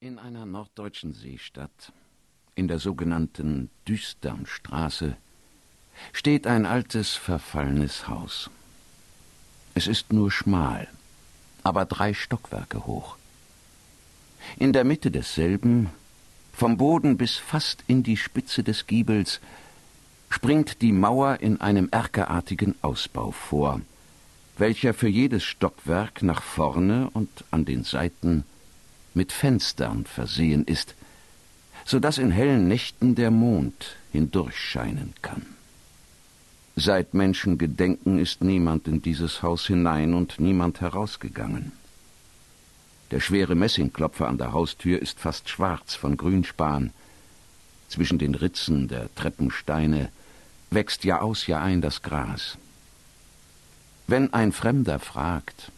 In einer norddeutschen Seestadt, in der sogenannten Düsternstraße, steht ein altes, verfallenes Haus. Es ist nur schmal, aber drei Stockwerke hoch. In der Mitte desselben, vom Boden bis fast in die Spitze des Giebels, springt die Mauer in einem erkerartigen Ausbau vor, welcher für jedes Stockwerk nach vorne und an den Seiten mit Fenstern versehen ist, so dass in hellen Nächten der Mond hindurchscheinen kann. Seit Menschengedenken ist niemand in dieses Haus hinein und niemand herausgegangen. Der schwere Messingklopfer an der Haustür ist fast schwarz von Grünspan. Zwischen den Ritzen der Treppensteine wächst Jahr aus Jahr ein das Gras. Wenn ein Fremder fragt,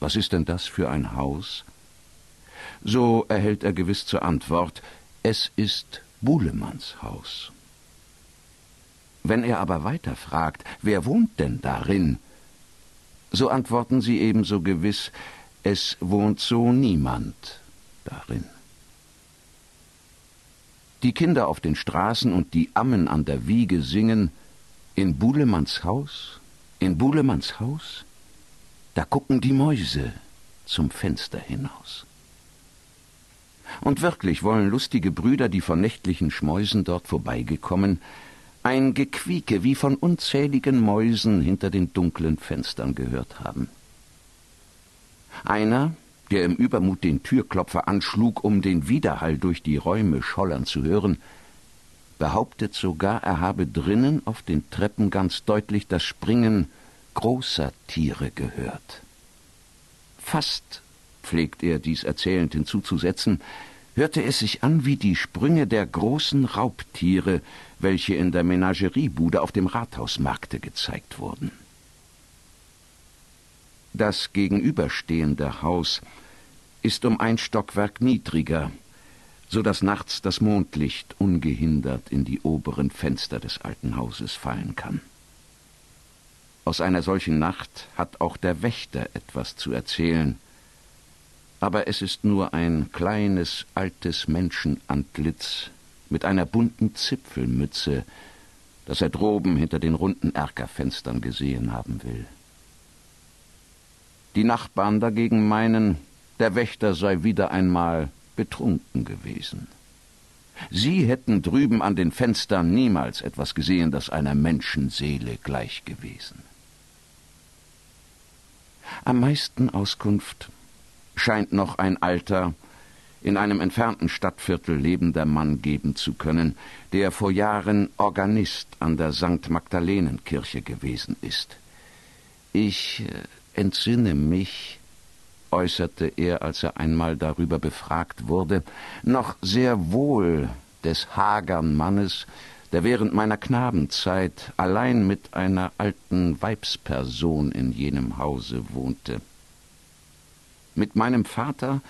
was ist denn das für ein Haus? So erhält er gewiss zur Antwort, es ist Buhlemanns Haus. Wenn er aber weiter fragt, wer wohnt denn darin? So antworten sie ebenso gewiss, es wohnt so niemand darin. Die Kinder auf den Straßen und die Ammen an der Wiege singen In Buhlemanns Haus in Buhlemanns Haus, da gucken die Mäuse zum Fenster hinaus. Und wirklich wollen lustige Brüder, die von nächtlichen Schmäusen dort vorbeigekommen, ein Gequieke wie von unzähligen Mäusen hinter den dunklen Fenstern gehört haben. Einer, der im Übermut den Türklopfer anschlug, um den Widerhall durch die Räume schollern zu hören, behauptet sogar, er habe drinnen auf den Treppen ganz deutlich das Springen großer Tiere gehört. Fast, pflegt er dies erzählend hinzuzusetzen, hörte es sich an wie die Sprünge der großen Raubtiere, welche in der Menageriebude auf dem Rathausmarkte gezeigt wurden. Das gegenüberstehende Haus ist um ein Stockwerk niedriger, so dass nachts das Mondlicht ungehindert in die oberen Fenster des alten Hauses fallen kann. Aus einer solchen Nacht hat auch der Wächter etwas zu erzählen, aber es ist nur ein kleines, altes Menschenantlitz mit einer bunten Zipfelmütze, das er droben hinter den runden Erkerfenstern gesehen haben will. Die Nachbarn dagegen meinen, der Wächter sei wieder einmal betrunken gewesen. Sie hätten drüben an den Fenstern niemals etwas gesehen, das einer Menschenseele gleich gewesen. Am meisten Auskunft scheint noch ein alter, in einem entfernten Stadtviertel lebender Mann geben zu können, der vor Jahren Organist an der St. Magdalenenkirche gewesen ist. Ich äh, entsinne mich, äußerte er, als er einmal darüber befragt wurde, noch sehr wohl des hagern Mannes, der während meiner Knabenzeit allein mit einer alten Weibsperson in jenem Hause wohnte. Mit meinem Vater,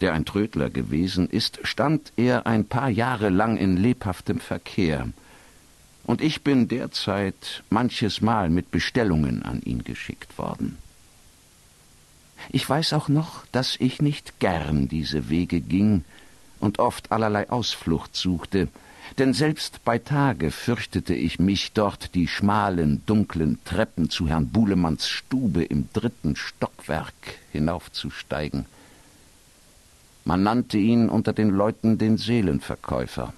der ein Trödler gewesen ist, stand er ein paar Jahre lang in lebhaftem Verkehr, und ich bin derzeit manches Mal mit Bestellungen an ihn geschickt worden. Ich weiß auch noch, dass ich nicht gern diese Wege ging und oft allerlei Ausflucht suchte, denn selbst bei Tage fürchtete ich mich, dort die schmalen, dunklen Treppen zu Herrn Buhlemanns Stube im dritten Stockwerk hinaufzusteigen. Man nannte ihn unter den Leuten den Seelenverkäufer.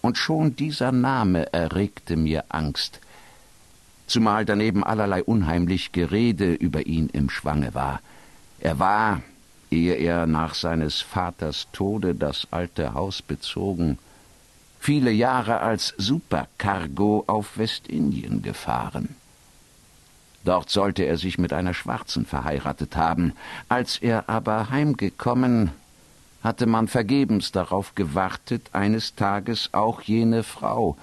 Und schon dieser Name erregte mir Angst, zumal daneben allerlei unheimlich Gerede über ihn im Schwange war. Er war, ehe er nach seines Vaters Tode das alte Haus bezogen, viele Jahre als Supercargo auf Westindien gefahren. Dort sollte er sich mit einer Schwarzen verheiratet haben. Als er aber heimgekommen, hatte man vergebens darauf gewartet, eines Tages auch jene Frau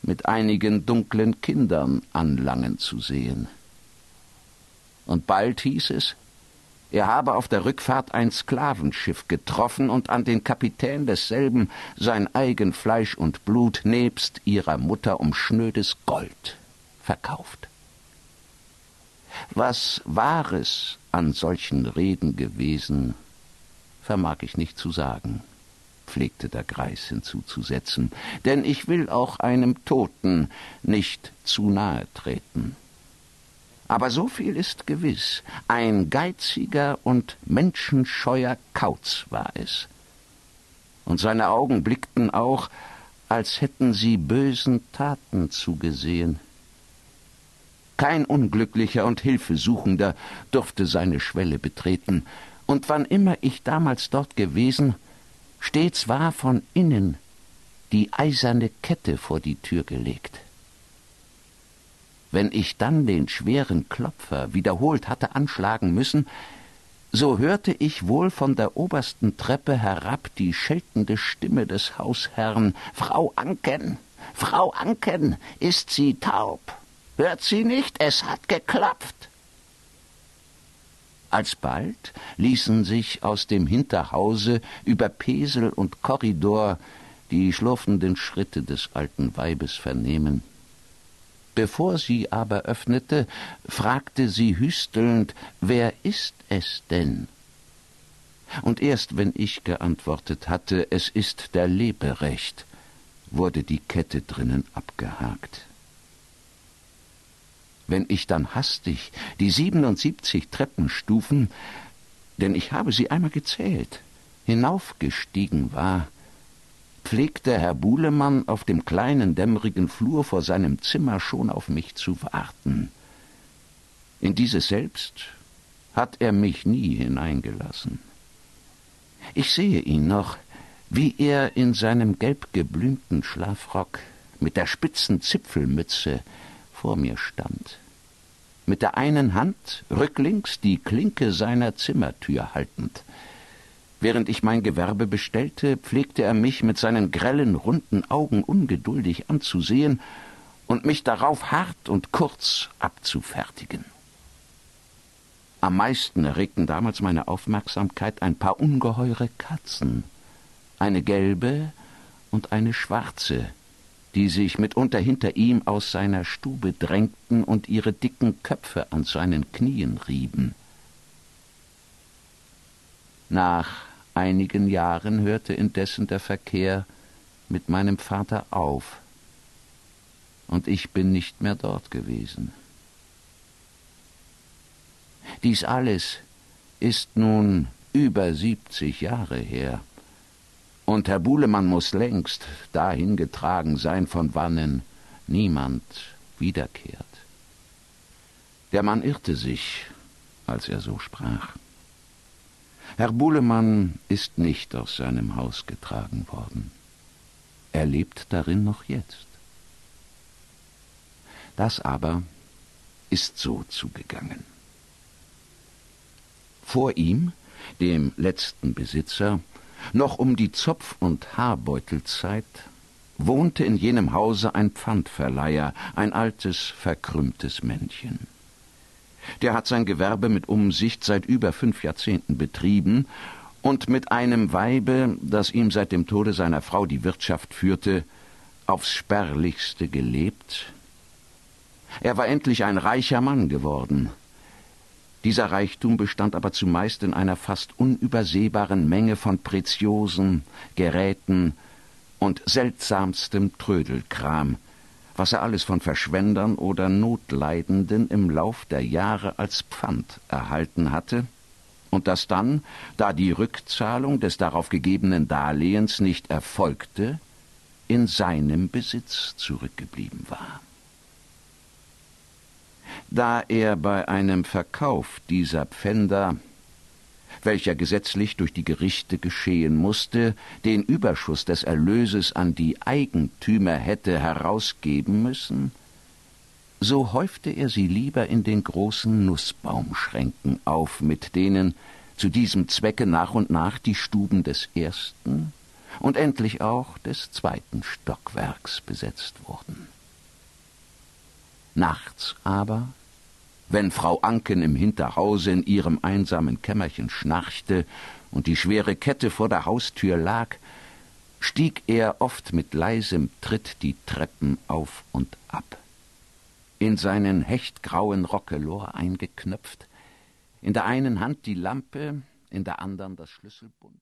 mit einigen dunklen Kindern anlangen zu sehen. Und bald hieß es, er habe auf der Rückfahrt ein Sklavenschiff getroffen und an den Kapitän desselben sein eigen Fleisch und Blut nebst ihrer Mutter um schnödes Gold verkauft. Was war es an solchen Reden gewesen, vermag ich nicht zu sagen, pflegte der Greis hinzuzusetzen, denn ich will auch einem Toten nicht zu nahe treten. Aber so viel ist gewiss, ein geiziger und menschenscheuer Kauz war es. Und seine Augen blickten auch, als hätten sie bösen Taten zugesehen. Kein Unglücklicher und Hilfesuchender durfte seine Schwelle betreten, und wann immer ich damals dort gewesen, stets war von innen die eiserne Kette vor die Tür gelegt. Wenn ich dann den schweren Klopfer wiederholt hatte anschlagen müssen, so hörte ich wohl von der obersten Treppe herab die scheltende Stimme des Hausherrn Frau Anken, Frau Anken, ist sie taub? Hört sie nicht, es hat geklopft. Alsbald ließen sich aus dem Hinterhause über Pesel und Korridor die schlurfenden Schritte des alten Weibes vernehmen. Bevor sie aber öffnete, fragte sie hüstelnd, wer ist es denn? Und erst wenn ich geantwortet hatte, es ist der Leberecht, wurde die Kette drinnen abgehakt. Wenn ich dann hastig die siebenundsiebzig Treppenstufen, denn ich habe sie einmal gezählt, hinaufgestiegen war, pflegte Herr Buhlemann auf dem kleinen dämmerigen Flur vor seinem Zimmer schon auf mich zu warten. In dieses selbst hat er mich nie hineingelassen. Ich sehe ihn noch, wie er in seinem gelb geblümten Schlafrock mit der spitzen Zipfelmütze vor mir stand, mit der einen Hand rücklings die Klinke seiner Zimmertür haltend. Während ich mein Gewerbe bestellte, pflegte er mich mit seinen grellen, runden Augen ungeduldig anzusehen und mich darauf hart und kurz abzufertigen. Am meisten erregten damals meine Aufmerksamkeit ein paar ungeheure Katzen, eine gelbe und eine schwarze, die sich mitunter hinter ihm aus seiner Stube drängten und ihre dicken Köpfe an seinen Knien rieben. Nach einigen Jahren hörte indessen der Verkehr mit meinem Vater auf, und ich bin nicht mehr dort gewesen. Dies alles ist nun über siebzig Jahre her. Und Herr Buhlemann muss längst dahin getragen sein, von wannen niemand wiederkehrt. Der Mann irrte sich, als er so sprach. Herr Buhlemann ist nicht aus seinem Haus getragen worden. Er lebt darin noch jetzt. Das aber ist so zugegangen. Vor ihm, dem letzten Besitzer, noch um die Zopf- und Haarbeutelzeit wohnte in jenem Hause ein Pfandverleiher, ein altes, verkrümmtes Männchen. Der hat sein Gewerbe mit Umsicht seit über fünf Jahrzehnten betrieben und mit einem Weibe, das ihm seit dem Tode seiner Frau die Wirtschaft führte, aufs spärlichste gelebt. Er war endlich ein reicher Mann geworden, dieser Reichtum bestand aber zumeist in einer fast unübersehbaren Menge von Preziosen, Geräten und seltsamstem Trödelkram, was er alles von Verschwendern oder Notleidenden im Lauf der Jahre als Pfand erhalten hatte, und das dann, da die Rückzahlung des darauf gegebenen Darlehens nicht erfolgte, in seinem Besitz zurückgeblieben war. Da er bei einem Verkauf dieser Pfänder, welcher gesetzlich durch die Gerichte geschehen musste, den Überschuss des Erlöses an die Eigentümer hätte herausgeben müssen, so häufte er sie lieber in den großen Nußbaumschränken auf, mit denen zu diesem Zwecke nach und nach die Stuben des ersten und endlich auch des zweiten Stockwerks besetzt wurden. Nachts aber, wenn Frau Anken im Hinterhause in ihrem einsamen Kämmerchen schnarchte und die schwere Kette vor der Haustür lag, stieg er oft mit leisem Tritt die Treppen auf und ab. In seinen hechtgrauen Rockelor eingeknöpft, in der einen Hand die Lampe, in der anderen das Schlüsselbund.